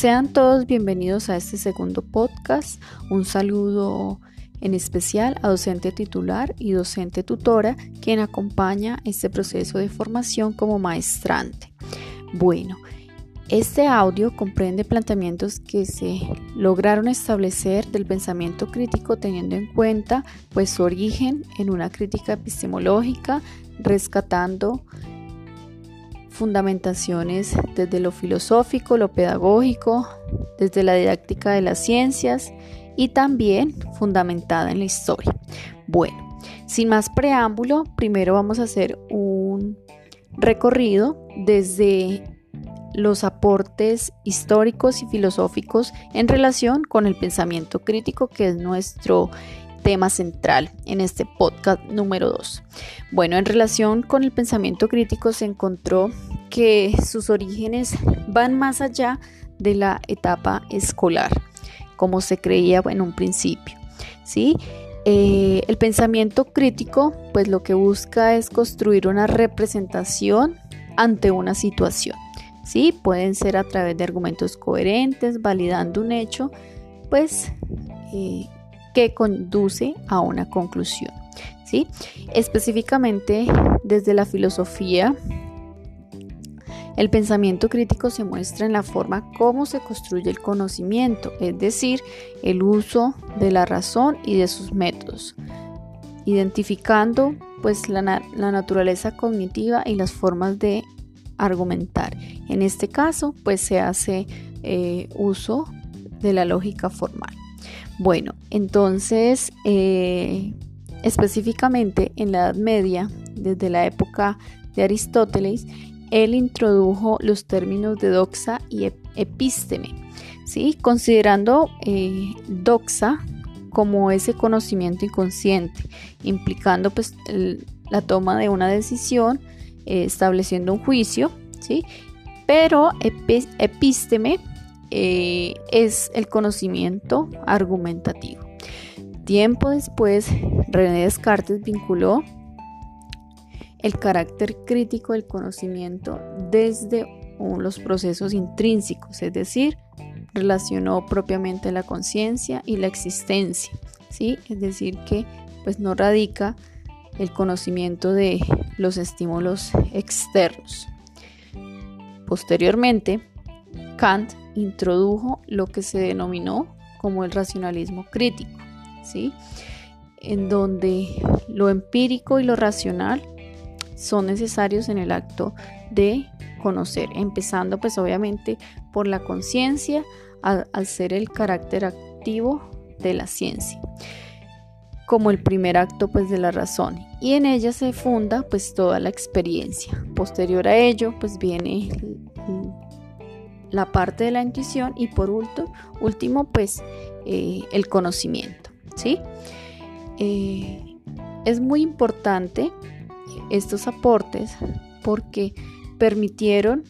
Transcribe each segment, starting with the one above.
Sean todos bienvenidos a este segundo podcast. Un saludo en especial a docente titular y docente tutora, quien acompaña este proceso de formación como maestrante. Bueno, este audio comprende planteamientos que se lograron establecer del pensamiento crítico teniendo en cuenta pues su origen en una crítica epistemológica, rescatando fundamentaciones desde lo filosófico, lo pedagógico, desde la didáctica de las ciencias y también fundamentada en la historia. Bueno, sin más preámbulo, primero vamos a hacer un recorrido desde los aportes históricos y filosóficos en relación con el pensamiento crítico, que es nuestro tema central en este podcast número 2. Bueno, en relación con el pensamiento crítico se encontró que sus orígenes van más allá de la etapa escolar, como se creía en un principio. ¿sí? Eh, el pensamiento crítico, pues lo que busca es construir una representación ante una situación. ¿sí? Pueden ser a través de argumentos coherentes, validando un hecho, pues eh, que conduce a una conclusión. ¿sí? Específicamente desde la filosofía, el pensamiento crítico se muestra en la forma como se construye el conocimiento, es decir, el uso de la razón y de sus métodos, identificando pues la, naturaleza cognitiva y las formas de argumentar. En este caso, pues se hace eh, uso de la lógica formal. Bueno, entonces, eh, específicamente en la Edad Media, desde la época de Aristóteles, él introdujo los términos de doxa y epísteme, ¿sí? considerando eh, doxa como ese conocimiento inconsciente, implicando pues, la toma de una decisión eh, estableciendo un juicio, ¿sí? Pero epísteme eh, es el conocimiento argumentativo. Tiempo después, René Descartes vinculó el carácter crítico del conocimiento desde los procesos intrínsecos, es decir, relacionó propiamente la conciencia y la existencia, ¿sí? Es decir, que pues no radica el conocimiento de los estímulos externos. Posteriormente, Kant introdujo lo que se denominó como el racionalismo crítico, ¿sí? en donde lo empírico y lo racional son necesarios en el acto de conocer, empezando pues obviamente por la conciencia al, ser el carácter activo de la ciencia como el primer acto pues de la razón y en ella se funda pues toda la experiencia. Posterior a ello pues viene la parte de la intuición y por último, último pues eh, el conocimiento. ¿sí? Eh, es muy importante estos aportes porque permitieron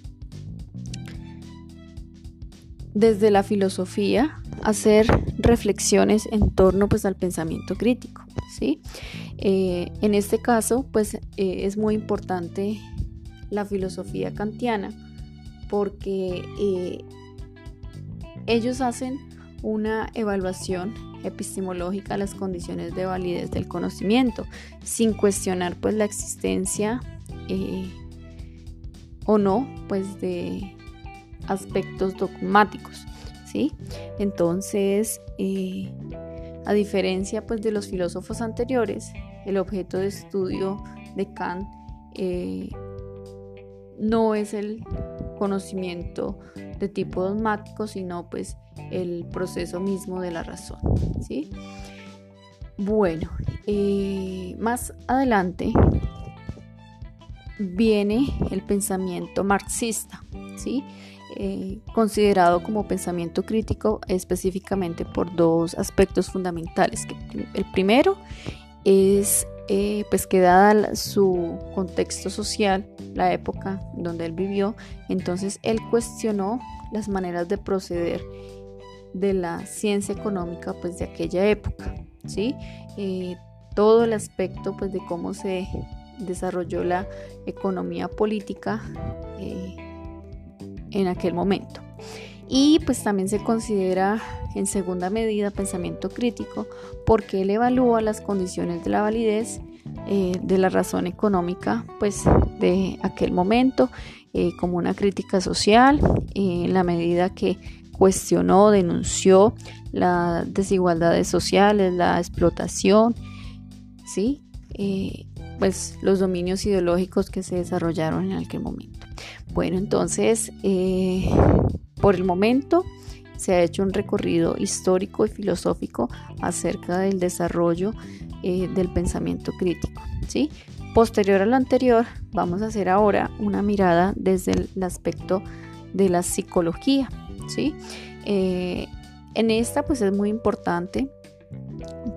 desde la filosofía hacer reflexiones en torno pues al pensamiento crítico ¿sí? Eh, en este caso pues es muy importante la filosofía kantiana porque eh, ellos hacen una evaluación epistemológica a las condiciones de validez del conocimiento sin cuestionar pues la existencia o no pues de aspectos dogmáticos ¿sí? Entonces, eh, a diferencia pues, de los filósofos anteriores, el objeto de estudio de Kant eh, no es el conocimiento de tipo dogmático, sino pues el proceso mismo de la razón. ¿sí? Bueno, eh, más adelante viene el pensamiento marxista, ¿sí? Eh, considerado como pensamiento crítico específicamente por dos aspectos fundamentales. El primero es eh, pues que dada su contexto social, la época donde él vivió, entonces él cuestionó las maneras de proceder de la ciencia económica pues de aquella época, ¿sí? Eh, todo el aspecto pues de cómo se desarrolló la economía política en aquel momento. y pues también se considera en segunda medida pensamiento crítico porque él evalúa las condiciones de la validez eh, de la razón económica pues de aquel momento eh, como una crítica social en la medida que cuestionó, denunció las desigualdades sociales, la explotación, ¿sí? Eh, pues los dominios ideológicos que se desarrollaron en aquel momento. Bueno, entonces, por el momento se ha hecho un recorrido histórico y filosófico acerca del desarrollo eh, del pensamiento crítico. ¿sí? Posterior a lo anterior, vamos a hacer ahora una mirada desde el aspecto de la psicología. ¿sí? Eh, en esta pues es muy importante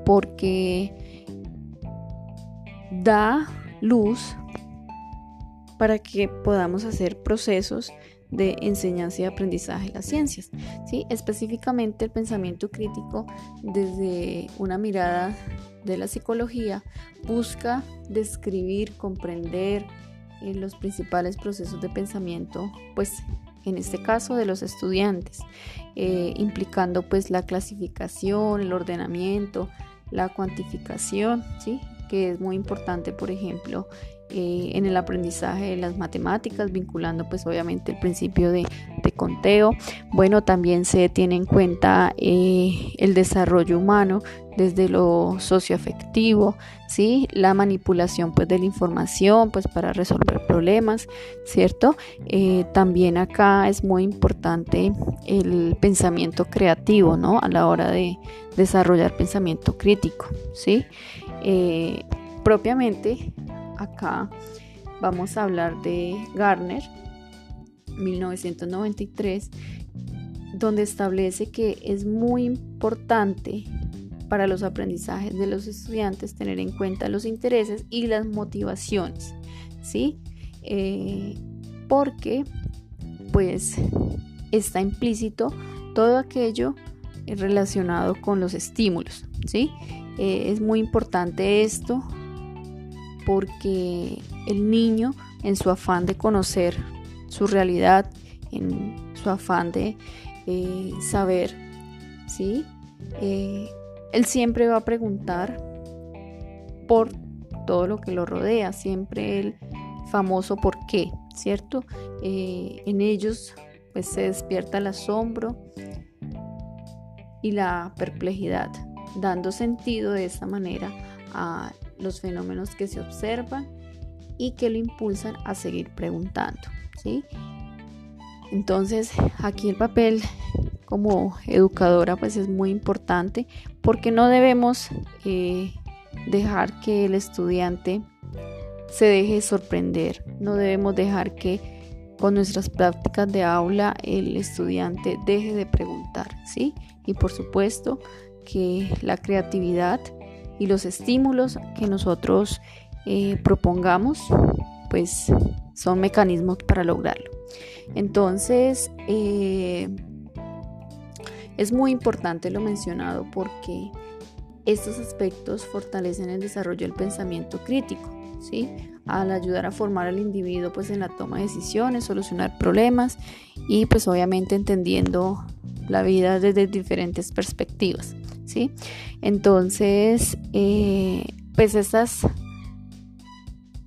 porque da luz para que podamos hacer procesos de enseñanza y aprendizaje de las ciencias. ¿sí? Específicamente el pensamiento crítico desde una mirada de la psicología busca describir, comprender eh, los principales procesos de pensamiento, pues en este caso de los estudiantes, eh, implicando pues la clasificación, el ordenamiento, la cuantificación, ¿sí? que es muy importante, por ejemplo, eh, en el aprendizaje de las matemáticas, vinculando pues obviamente el principio de, conteo. Bueno, también se tiene en cuenta eh, el desarrollo humano desde lo socioafectivo, ¿sí? la manipulación pues de la información pues para resolver problemas, ¿cierto? Eh, también acá es muy importante el pensamiento creativo, ¿no? A la hora de desarrollar pensamiento crítico, ¿sí? propiamente acá vamos a hablar de Garner, 1993, donde establece que es muy importante para los aprendizajes de los estudiantes tener en cuenta los intereses y las motivaciones, ¿sí? Eh, porque pues está implícito todo aquello relacionado con los estímulos, ¿sí? Eh, es muy importante esto porque el niño en su afán de conocer su realidad, en su afán de eh, saber, ¿sí? Eh, él siempre va a preguntar por todo lo que lo rodea, siempre el famoso por qué, ¿cierto? Eh, en ellos pues se despierta el asombro y la perplejidad, dando sentido de esa manera a los fenómenos que se observan y que lo impulsan a seguir preguntando. ¿sí? Entonces aquí el papel como educadora pues es muy importante porque no debemos eh, dejar que el estudiante se deje sorprender, no debemos dejar que con nuestras prácticas de aula el estudiante deje de preguntar, ¿sí? Y por supuesto que la creatividad y los estímulos que nosotros eh, propongamos, pues son mecanismos para lograrlo. Entonces, eh, es muy importante lo mencionado porque estos aspectos fortalecen el desarrollo del pensamiento crítico, ¿sí? Al ayudar a formar al individuo pues en la toma de decisiones, solucionar problemas y pues obviamente entendiendo la vida desde diferentes perspectivas. ¿Sí? Entonces, eh, pues estas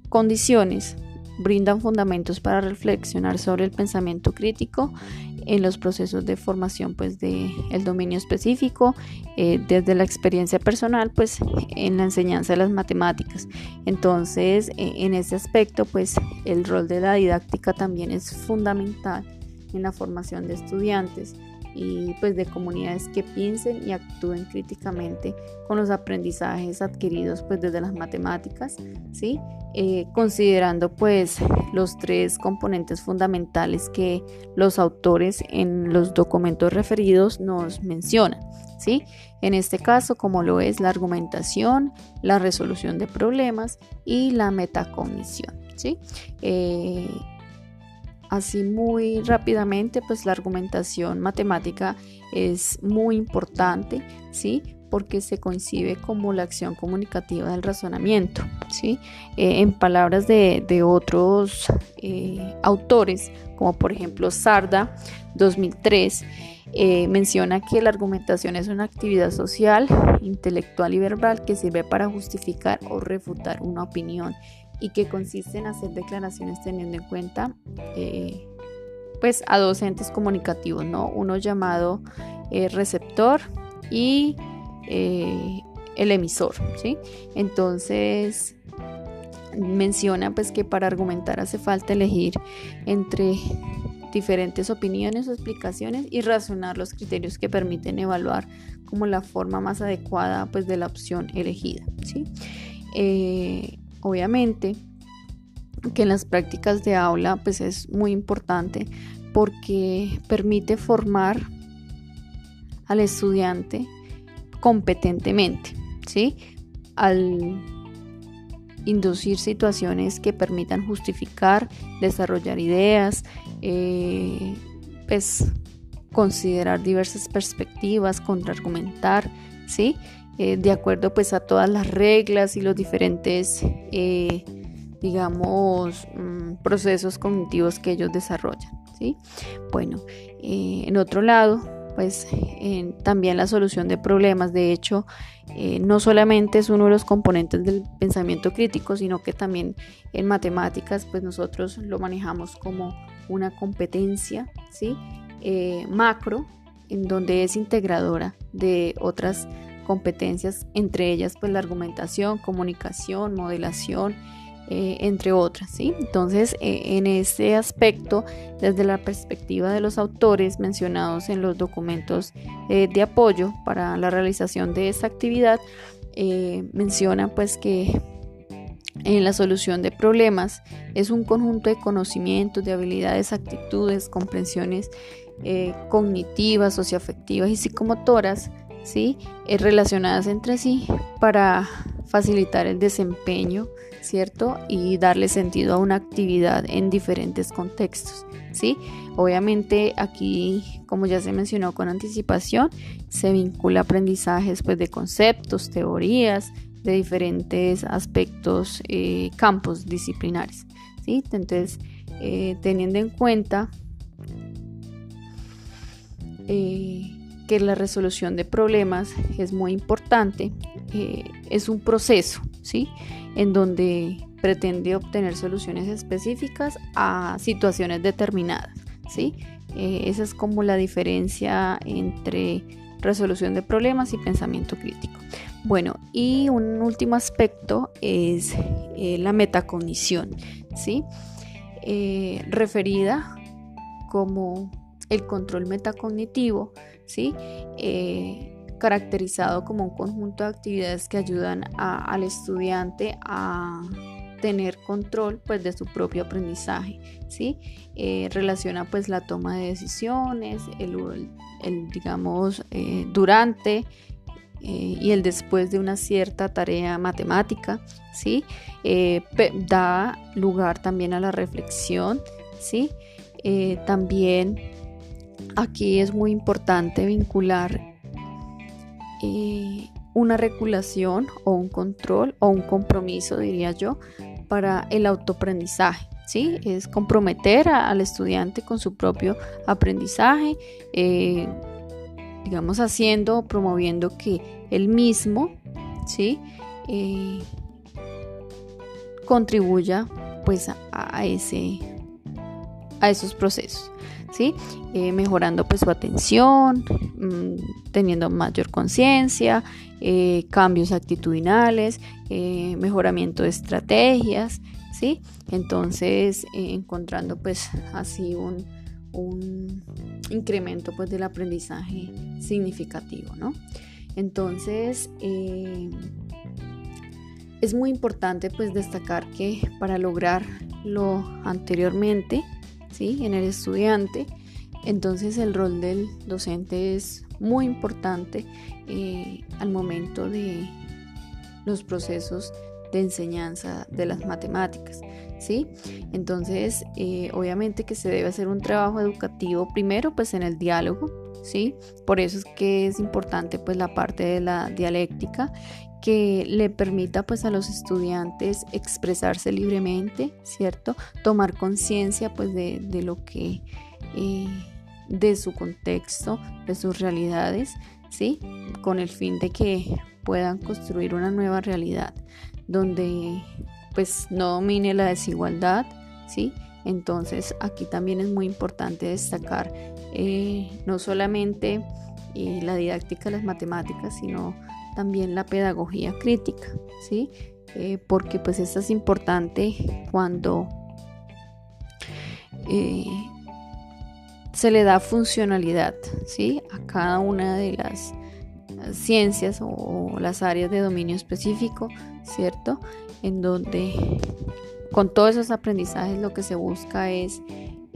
condiciones brindan fundamentos para reflexionar sobre el pensamiento crítico en los procesos de formación pues de el dominio específico eh, desde la experiencia personal pues en la enseñanza de las matemáticas entonces e, en ese aspecto pues el rol de la didáctica también es fundamental en la formación de estudiantes y pues de comunidades que piensen y actúen críticamente con los aprendizajes adquiridos pues desde las matemáticas, ¿sí? Eh, considerando pues los tres componentes fundamentales que los autores en los documentos referidos nos mencionan, ¿sí? En este caso, como lo es la argumentación, la resolución de problemas y la metacognición, ¿sí? Eh, Así muy rápidamente, pues la argumentación matemática es muy importante, ¿sí? porque se coincide como la acción comunicativa del razonamiento. ¿sí? Eh, en palabras de, otros eh, autores, como por ejemplo Sarda 2003, eh, menciona que la argumentación es una actividad social, intelectual y verbal que sirve para justificar o refutar una opinión y que consiste en hacer declaraciones teniendo en cuenta pues a dos entes comunicativos, ¿no? uno llamado receptor y eh, el emisor, ¿sí? Entonces menciona pues que para argumentar hace falta elegir entre diferentes opiniones o explicaciones y razonar los criterios que permiten evaluar como la forma más adecuada pues de la opción elegida, ¿sí? Eh, obviamente que en las prácticas de aula pues es muy importante porque permite formar al estudiante competentemente, ¿sí? Al inducir situaciones que permitan justificar, desarrollar ideas, eh, pues considerar diversas perspectivas, contraargumentar, ¿sí? Eh, de acuerdo pues a todas las reglas y los diferentes, eh, digamos, mm, procesos cognitivos que ellos desarrollan, ¿sí? Bueno, en otro lado, pues también la solución de problemas. De hecho, eh, no solamente es uno de los componentes del pensamiento crítico, sino que también en matemáticas, pues nosotros lo manejamos como una competencia, ¿sí? Eh, macro, en donde es integradora de otras competencias, entre ellas pues la argumentación, comunicación, modelación, eh, entre otras. ¿sí? Entonces, eh, en ese aspecto, desde la perspectiva de los autores mencionados en los documentos eh, de apoyo para la realización de esta actividad, menciona pues que en la solución de problemas es un conjunto de conocimientos, de habilidades, actitudes, comprensiones cognitivas, socioafectivas y psicomotoras, ¿sí? relacionadas entre sí para facilitar el desempeño ¿cierto? Y darle sentido a una actividad en diferentes contextos, ¿sí? Obviamente aquí, como ya se mencionó con anticipación, se vincula aprendizajes pues, de conceptos, teorías, de diferentes aspectos, eh, campos disciplinares, ¿sí? Entonces, eh, teniendo en cuenta eh, que la resolución de problemas es muy importante, es un proceso, ¿sí? en donde pretende obtener soluciones específicas a situaciones determinadas. ¿sí? Eh, esa es como la diferencia entre resolución de problemas y pensamiento crítico. Bueno, y un último aspecto es eh, la metacognición, ¿sí? Eh, referida como el control metacognitivo, ¿sí? caracterizado como un conjunto de actividades que ayudan al estudiante a tener control pues de su propio aprendizaje ¿sí? Eh, relaciona pues la toma de decisiones el, digamos eh, durante eh, y el después de una cierta tarea matemática ¿sí? da lugar también a la reflexión ¿sí? también aquí es muy importante vincular eh, una regulación o un control o un compromiso, diría yo, para el autoaprendizaje. ¿sí? Es comprometer al estudiante con su propio aprendizaje, eh, digamos haciendo, promoviendo que él mismo, ¿sí? Eh, contribuya pues a, ese, a esos procesos. Eh, mejorando pues su atención, mm, teniendo mayor conciencia, eh, cambios actitudinales, eh, mejoramiento de estrategias, ¿sí? Entonces encontrando pues así un, un incremento pues del aprendizaje significativo, ¿no? Entonces, es muy importante pues destacar que para lograr lo anteriormente en el estudiante. Entonces el rol del docente es muy importante eh, al momento de los procesos de enseñanza de las matemáticas. ¿sí? Entonces, eh, obviamente que se debe hacer un trabajo educativo primero pues en el diálogo, ¿sí? Por eso es que es importante pues la parte de la dialéctica que le permita pues a los estudiantes expresarse libremente, ¿cierto? Tomar conciencia pues de, lo que, eh, de su contexto, de sus realidades, ¿sí? Con el fin de que puedan construir una nueva realidad donde pues no domine la desigualdad, ¿sí? Entonces aquí también es muy importante destacar eh, no solamente eh, la didáctica de las matemáticas, sino también la pedagogía crítica, ¿sí? Eh, porque pues esto es importante cuando eh, se le da funcionalidad, ¿sí? A cada una de las ciencias o las áreas de dominio específico, ¿cierto? En donde con todos esos aprendizajes lo que se busca es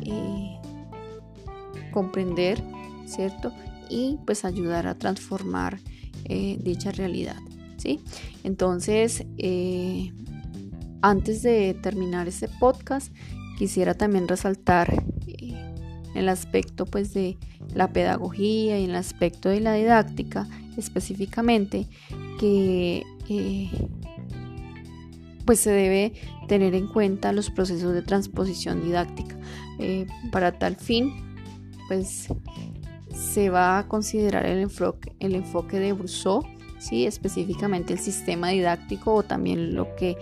eh, comprender, ¿cierto? Y pues ayudar a transformar eh, dicha realidad. ¿sí? Entonces, eh, antes de terminar este podcast, quisiera también resaltar eh, el aspecto pues, de la pedagogía y el aspecto de la didáctica específicamente que pues se debe tener en cuenta los procesos de transposición didáctica. para tal fin, pues se va a considerar el enfoque, el enfoque de Brousseau, ¿sí? específicamente el sistema didáctico o también lo que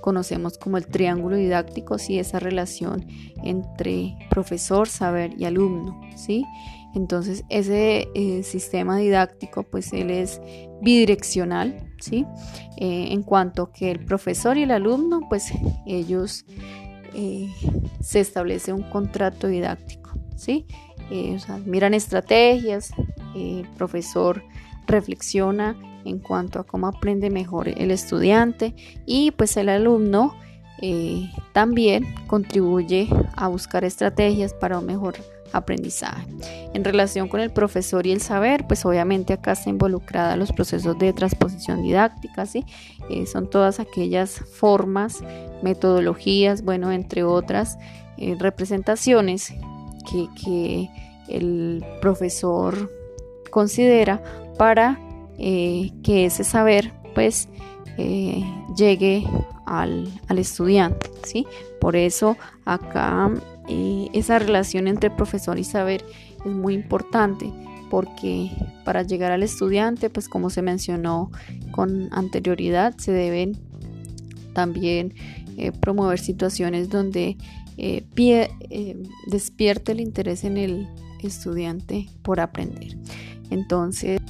conocemos como el triángulo didáctico, ¿sí? esa relación entre profesor, saber y alumno. ¿sí? Entonces ese eh, sistema didáctico pues él es bidireccional, ¿sí? Eh, en cuanto que el profesor y el alumno pues ellos eh, se establece un contrato didáctico, ¿sí? Eh, miran estrategias, el profesor reflexiona en cuanto a cómo aprende mejor el estudiante y pues el alumno eh, también contribuye a buscar estrategias para un mejor aprendizaje. En relación con el profesor y el saber, pues obviamente acá está involucrada los procesos de transposición didáctica, ¿sí? Eh, son todas aquellas formas, metodologías, bueno, entre otras representaciones que, el profesor considera para eh, que ese saber pues eh, llegue al, estudiante, ¿sí? Por eso acá eh, esa relación entre profesor y saber es muy importante porque para llegar al estudiante, pues como se mencionó con anterioridad, se deben también promover situaciones donde eh, pie, eh, despierte el interés en el estudiante por aprender. Entonces,